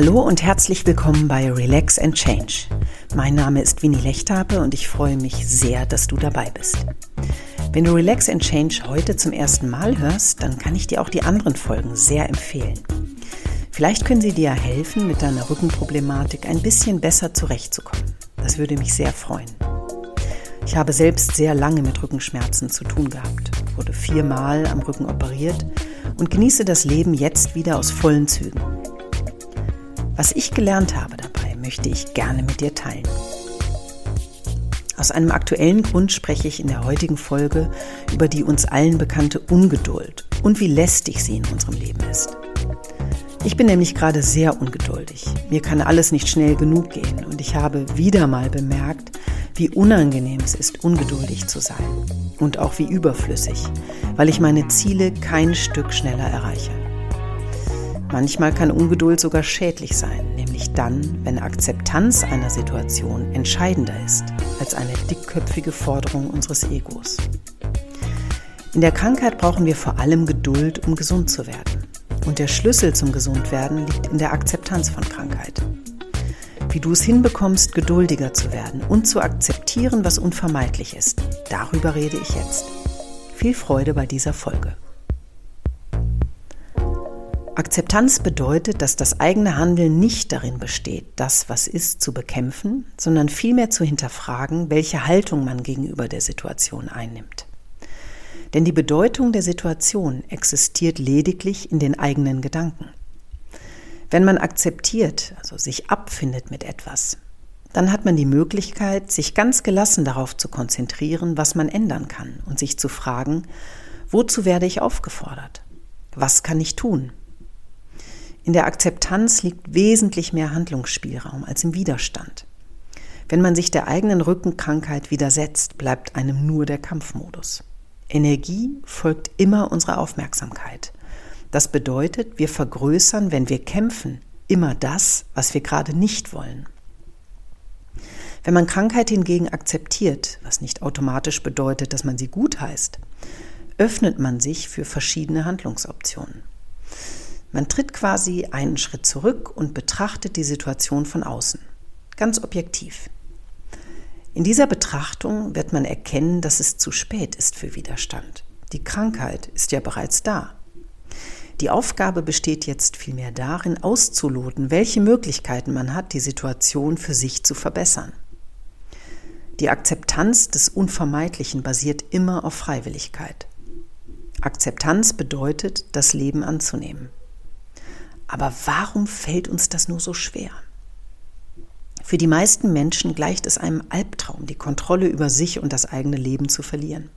Hallo und herzlich willkommen bei Relax and Change. Mein Name ist Winnie Lechtape und ich freue mich sehr, dass du dabei bist. Wenn du Relax and Change heute zum ersten Mal hörst, dann kann ich dir auch die anderen Folgen sehr empfehlen. Vielleicht können sie dir helfen, mit deiner Rückenproblematik ein bisschen besser zurechtzukommen. Das würde mich sehr freuen. Ich habe selbst sehr lange mit Rückenschmerzen zu tun gehabt, wurde viermal am Rücken operiert und genieße das Leben jetzt wieder aus vollen Zügen. Was ich gelernt habe dabei, möchte ich gerne mit dir teilen. Aus einem aktuellen Grund spreche ich in der heutigen Folge über die uns allen bekannte Ungeduld und wie lästig sie in unserem Leben ist. Ich bin nämlich gerade sehr ungeduldig. Mir kann alles nicht schnell genug gehen und ich habe wieder mal bemerkt, wie unangenehm es ist, ungeduldig zu sein und auch wie überflüssig, weil ich meine Ziele kein Stück schneller erreiche. Manchmal kann Ungeduld sogar schädlich sein, nämlich dann, wenn Akzeptanz einer Situation entscheidender ist als eine dickköpfige Forderung unseres Egos. In der Krankheit brauchen wir vor allem Geduld, um gesund zu werden. Und der Schlüssel zum Gesundwerden liegt in der Akzeptanz von Krankheit. Wie du es hinbekommst, geduldiger zu werden und zu akzeptieren, was unvermeidlich ist, darüber rede ich jetzt. Viel Freude bei dieser Folge. Akzeptanz bedeutet, dass das eigene Handeln nicht darin besteht, das, was ist, zu bekämpfen, sondern vielmehr zu hinterfragen, welche Haltung man gegenüber der Situation einnimmt. Denn die Bedeutung der Situation existiert lediglich in den eigenen Gedanken. Wenn man akzeptiert, also sich abfindet mit etwas, dann hat man die Möglichkeit, sich ganz gelassen darauf zu konzentrieren, was man ändern kann und sich zu fragen, wozu werde ich aufgefordert? Was kann ich tun? In der Akzeptanz liegt wesentlich mehr Handlungsspielraum als im Widerstand. Wenn man sich der eigenen Rückenkrankheit widersetzt, bleibt einem nur der Kampfmodus. Energie folgt immer unserer Aufmerksamkeit. Das bedeutet, wir vergrößern, wenn wir kämpfen, immer das, was wir gerade nicht wollen. Wenn man Krankheit hingegen akzeptiert, was nicht automatisch bedeutet, dass man sie gut heißt, öffnet man sich für verschiedene Handlungsoptionen. Man tritt quasi einen Schritt zurück und betrachtet die Situation von außen, ganz objektiv. In dieser Betrachtung wird man erkennen, dass es zu spät ist für Widerstand. Die Krankheit ist ja bereits da. Die Aufgabe besteht jetzt vielmehr darin, auszuloten, welche Möglichkeiten man hat, die Situation für sich zu verbessern. Die Akzeptanz des Unvermeidlichen basiert immer auf Freiwilligkeit. Akzeptanz bedeutet, das Leben anzunehmen. Aber warum fällt uns das nur so schwer? Für die meisten Menschen gleicht es einem Albtraum, die Kontrolle über sich und das eigene Leben zu verlieren.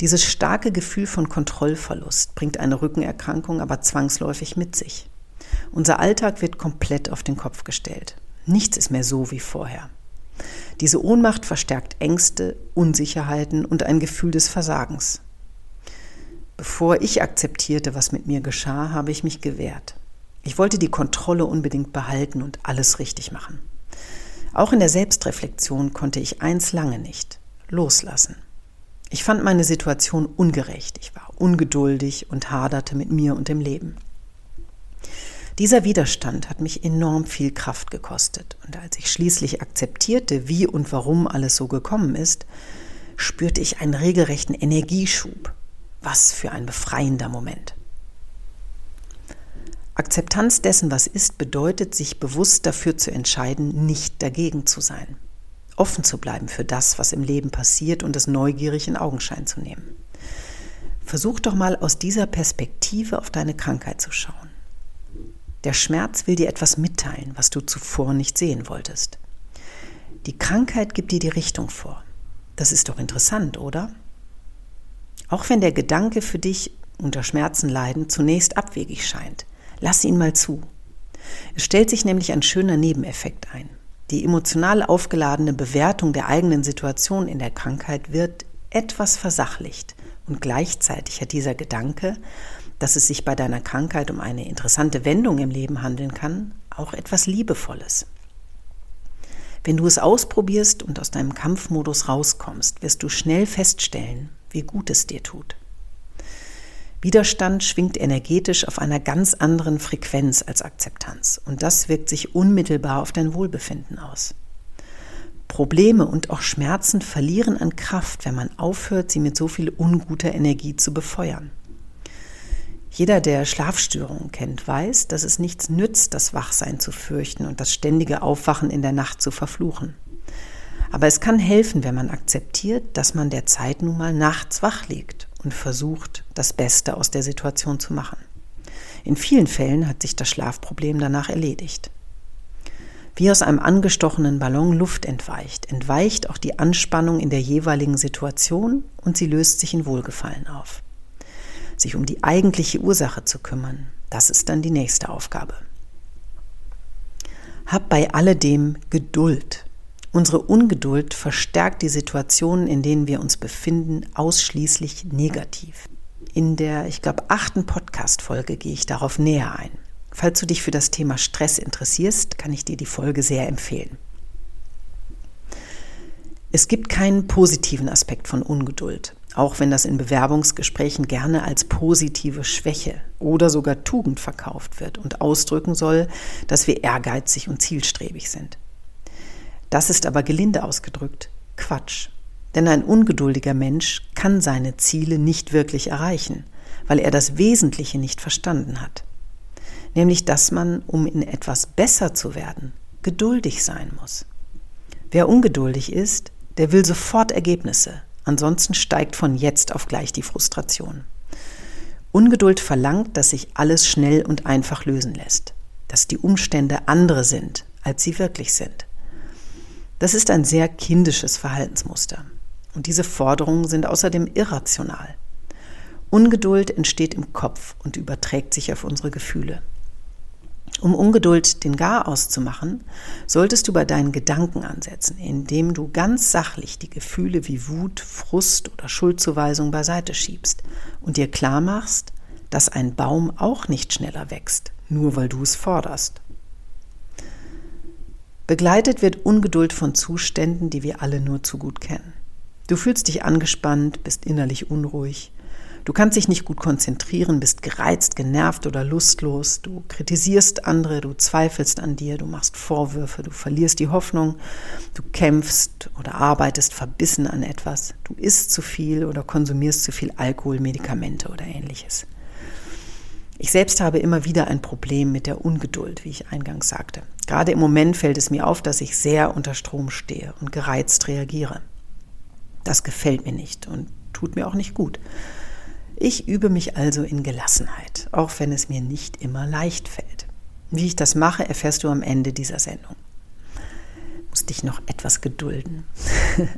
Dieses starke Gefühl von Kontrollverlust bringt eine Rückenerkrankung aber zwangsläufig mit sich. Unser Alltag wird komplett auf den Kopf gestellt. Nichts ist mehr so wie vorher. Diese Ohnmacht verstärkt Ängste, Unsicherheiten und ein Gefühl des Versagens. Bevor ich akzeptierte, was mit mir geschah, habe ich mich gewehrt. Ich wollte die Kontrolle unbedingt behalten und alles richtig machen. Auch in der Selbstreflexion konnte ich eins lange nicht loslassen. Ich fand meine Situation ungerecht, ich war ungeduldig und haderte mit mir und dem Leben. Dieser Widerstand hat mich enorm viel Kraft gekostet, und als ich schließlich akzeptierte, wie und warum alles so gekommen ist, spürte ich einen regelrechten Energieschub. Was für ein befreiender Moment. Akzeptanz dessen, was ist, bedeutet, sich bewusst dafür zu entscheiden, nicht dagegen zu sein. Offen zu bleiben für das, was im Leben passiert und es neugierig in Augenschein zu nehmen. Versuch doch mal aus dieser Perspektive auf deine Krankheit zu schauen. Der Schmerz will dir etwas mitteilen, was du zuvor nicht sehen wolltest. Die Krankheit gibt dir die Richtung vor. Das ist doch interessant, oder? Auch wenn der Gedanke für dich unter Schmerzen leiden zunächst abwegig scheint, Lass ihn mal zu. Es stellt sich nämlich ein schöner Nebeneffekt ein. Die emotional aufgeladene Bewertung der eigenen Situation in der Krankheit wird etwas versachlicht und gleichzeitig hat dieser Gedanke, dass es sich bei deiner Krankheit um eine interessante Wendung im Leben handeln kann, auch etwas Liebevolles. Wenn du es ausprobierst und aus deinem Kampfmodus rauskommst, wirst du schnell feststellen, wie gut es dir tut. Widerstand schwingt energetisch auf einer ganz anderen Frequenz als Akzeptanz und das wirkt sich unmittelbar auf dein Wohlbefinden aus. Probleme und auch Schmerzen verlieren an Kraft, wenn man aufhört, sie mit so viel unguter Energie zu befeuern. Jeder, der Schlafstörungen kennt, weiß, dass es nichts nützt, das Wachsein zu fürchten und das ständige Aufwachen in der Nacht zu verfluchen. Aber es kann helfen, wenn man akzeptiert, dass man der Zeit nun mal nachts wach liegt und versucht, das Beste aus der Situation zu machen. In vielen Fällen hat sich das Schlafproblem danach erledigt. Wie aus einem angestochenen Ballon Luft entweicht, entweicht auch die Anspannung in der jeweiligen Situation und sie löst sich in Wohlgefallen auf. Sich um die eigentliche Ursache zu kümmern, das ist dann die nächste Aufgabe. Hab bei alledem Geduld. Unsere Ungeduld verstärkt die Situationen, in denen wir uns befinden, ausschließlich negativ. In der, ich glaube, achten Podcast-Folge gehe ich darauf näher ein. Falls du dich für das Thema Stress interessierst, kann ich dir die Folge sehr empfehlen. Es gibt keinen positiven Aspekt von Ungeduld, auch wenn das in Bewerbungsgesprächen gerne als positive Schwäche oder sogar Tugend verkauft wird und ausdrücken soll, dass wir ehrgeizig und zielstrebig sind. Das ist aber gelinde ausgedrückt Quatsch. Denn ein ungeduldiger Mensch kann seine Ziele nicht wirklich erreichen, weil er das Wesentliche nicht verstanden hat. Nämlich, dass man, um in etwas besser zu werden, geduldig sein muss. Wer ungeduldig ist, der will sofort Ergebnisse, ansonsten steigt von jetzt auf gleich die Frustration. Ungeduld verlangt, dass sich alles schnell und einfach lösen lässt, dass die Umstände andere sind, als sie wirklich sind. Das ist ein sehr kindisches Verhaltensmuster. Und diese Forderungen sind außerdem irrational. Ungeduld entsteht im Kopf und überträgt sich auf unsere Gefühle. Um Ungeduld den Gar auszumachen, solltest du bei deinen Gedanken ansetzen, indem du ganz sachlich die Gefühle wie Wut, Frust oder Schuldzuweisung beiseite schiebst und dir klar machst, dass ein Baum auch nicht schneller wächst, nur weil du es forderst. Begleitet wird Ungeduld von Zuständen, die wir alle nur zu gut kennen. Du fühlst dich angespannt, bist innerlich unruhig. Du kannst dich nicht gut konzentrieren, bist gereizt, genervt oder lustlos. Du kritisierst andere, du zweifelst an dir, du machst Vorwürfe, du verlierst die Hoffnung, du kämpfst oder arbeitest verbissen an etwas. Du isst zu viel oder konsumierst zu viel Alkohol, Medikamente oder ähnliches. Ich selbst habe immer wieder ein Problem mit der Ungeduld, wie ich eingangs sagte. Gerade im Moment fällt es mir auf, dass ich sehr unter Strom stehe und gereizt reagiere. Das gefällt mir nicht und tut mir auch nicht gut. Ich übe mich also in Gelassenheit, auch wenn es mir nicht immer leicht fällt. Wie ich das mache, erfährst du am Ende dieser Sendung. Muss dich noch etwas gedulden.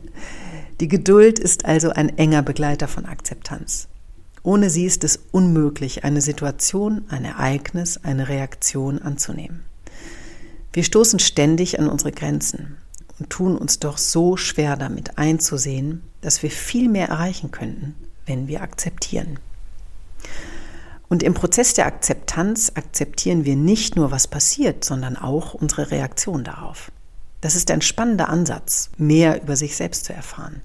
Die Geduld ist also ein enger Begleiter von Akzeptanz. Ohne sie ist es unmöglich, eine Situation, ein Ereignis, eine Reaktion anzunehmen. Wir stoßen ständig an unsere Grenzen und tun uns doch so schwer damit einzusehen, dass wir viel mehr erreichen könnten, wenn wir akzeptieren. Und im Prozess der Akzeptanz akzeptieren wir nicht nur, was passiert, sondern auch unsere Reaktion darauf. Das ist ein spannender Ansatz, mehr über sich selbst zu erfahren.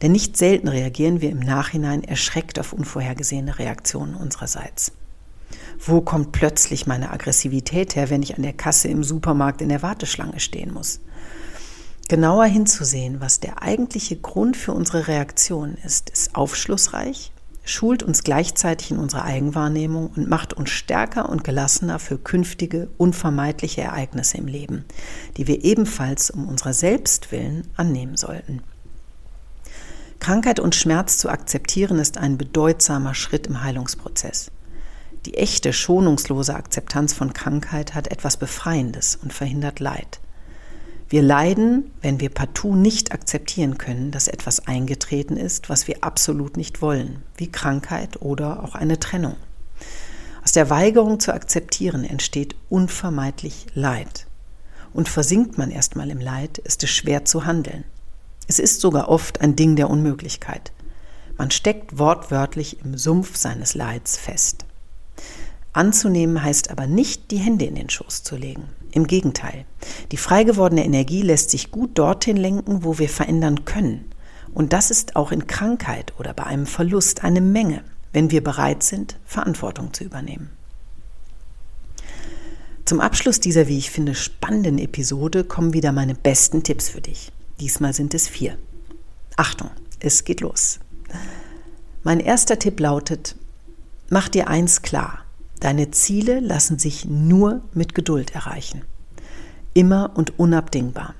Denn nicht selten reagieren wir im Nachhinein erschreckt auf unvorhergesehene Reaktionen unsererseits. Wo kommt plötzlich meine Aggressivität her, wenn ich an der Kasse im Supermarkt in der Warteschlange stehen muss? Genauer hinzusehen, was der eigentliche Grund für unsere Reaktion ist, ist aufschlussreich, schult uns gleichzeitig in unserer Eigenwahrnehmung und macht uns stärker und gelassener für künftige, unvermeidliche Ereignisse im Leben, die wir ebenfalls um unserer selbst willen annehmen sollten. Krankheit und Schmerz zu akzeptieren ist ein bedeutsamer Schritt im Heilungsprozess. Die echte, schonungslose Akzeptanz von Krankheit hat etwas Befreiendes und verhindert Leid. Wir leiden, wenn wir partout nicht akzeptieren können, dass etwas eingetreten ist, was wir absolut nicht wollen, wie Krankheit oder auch eine Trennung. Aus der Weigerung zu akzeptieren entsteht unvermeidlich Leid. Und versinkt man erstmal im Leid, ist es schwer zu handeln. Es ist sogar oft ein Ding der Unmöglichkeit. Man steckt wortwörtlich im Sumpf seines Leids fest. Anzunehmen heißt aber nicht, die Hände in den Schoß zu legen. Im Gegenteil, die frei gewordene Energie lässt sich gut dorthin lenken, wo wir verändern können. Und das ist auch in Krankheit oder bei einem Verlust eine Menge. wenn wir bereit sind, Verantwortung zu übernehmen. Zum Abschluss dieser, wie ich finde, spannenden Episode kommen wieder meine besten Tipps für dich. Diesmal sind es vier. Achtung, es geht los. Mein erster Tipp lautet, mach dir eins klar. Deine Ziele lassen sich nur mit Geduld erreichen. Immer und unabdingbar.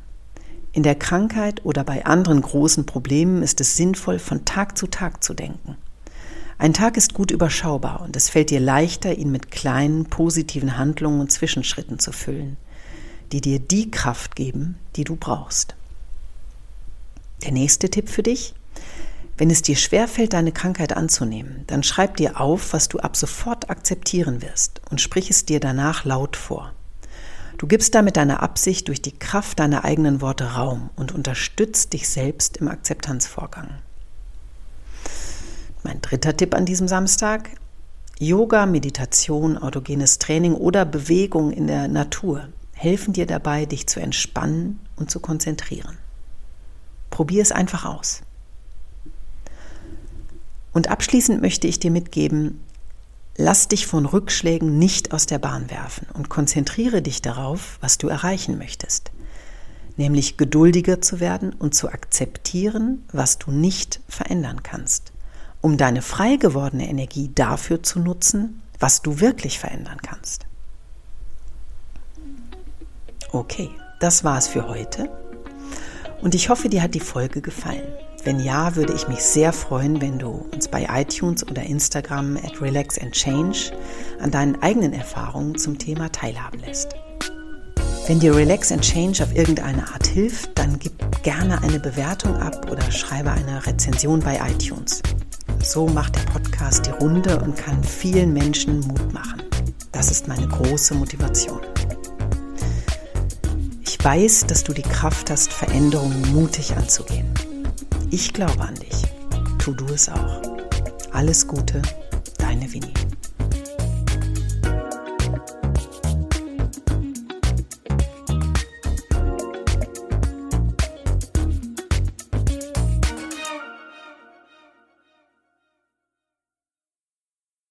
In der Krankheit oder bei anderen großen Problemen ist es sinnvoll, von Tag zu Tag zu denken. Ein Tag ist gut überschaubar und es fällt dir leichter, ihn mit kleinen positiven Handlungen und Zwischenschritten zu füllen, die dir die Kraft geben, die du brauchst. Der nächste Tipp für dich. Wenn es dir schwerfällt, deine Krankheit anzunehmen, dann schreib dir auf, was du ab sofort akzeptieren wirst und sprich es dir danach laut vor. Du gibst damit deiner Absicht durch die Kraft deiner eigenen Worte Raum und unterstützt dich selbst im Akzeptanzvorgang. Mein dritter Tipp an diesem Samstag. Yoga, Meditation, autogenes Training oder Bewegung in der Natur helfen dir dabei, dich zu entspannen und zu konzentrieren. Probier es einfach aus. Und abschließend möchte ich dir mitgeben, lass dich von Rückschlägen nicht aus der Bahn werfen und konzentriere dich darauf, was du erreichen möchtest, nämlich geduldiger zu werden und zu akzeptieren, was du nicht verändern kannst um deine frei gewordene Energie dafür zu nutzen, was du wirklich verändern kannst. Okay, das war's für heute. Und ich hoffe, dir hat die Folge gefallen. Wenn ja, würde ich mich sehr freuen, wenn du uns bei iTunes oder Instagram at Relax and Change an deinen eigenen Erfahrungen zum Thema teilhaben lässt. Wenn dir Relax and Change auf irgendeine Art hilft, dann gib gerne eine Bewertung ab oder schreibe eine Rezension bei iTunes. So macht der Podcast die Runde und kann vielen Menschen Mut machen. Das ist meine große Motivation. Ich weiß, dass du die Kraft hast, Veränderungen mutig anzugehen. Ich glaube an dich. Tu du es auch. Alles Gute, deine Winnie.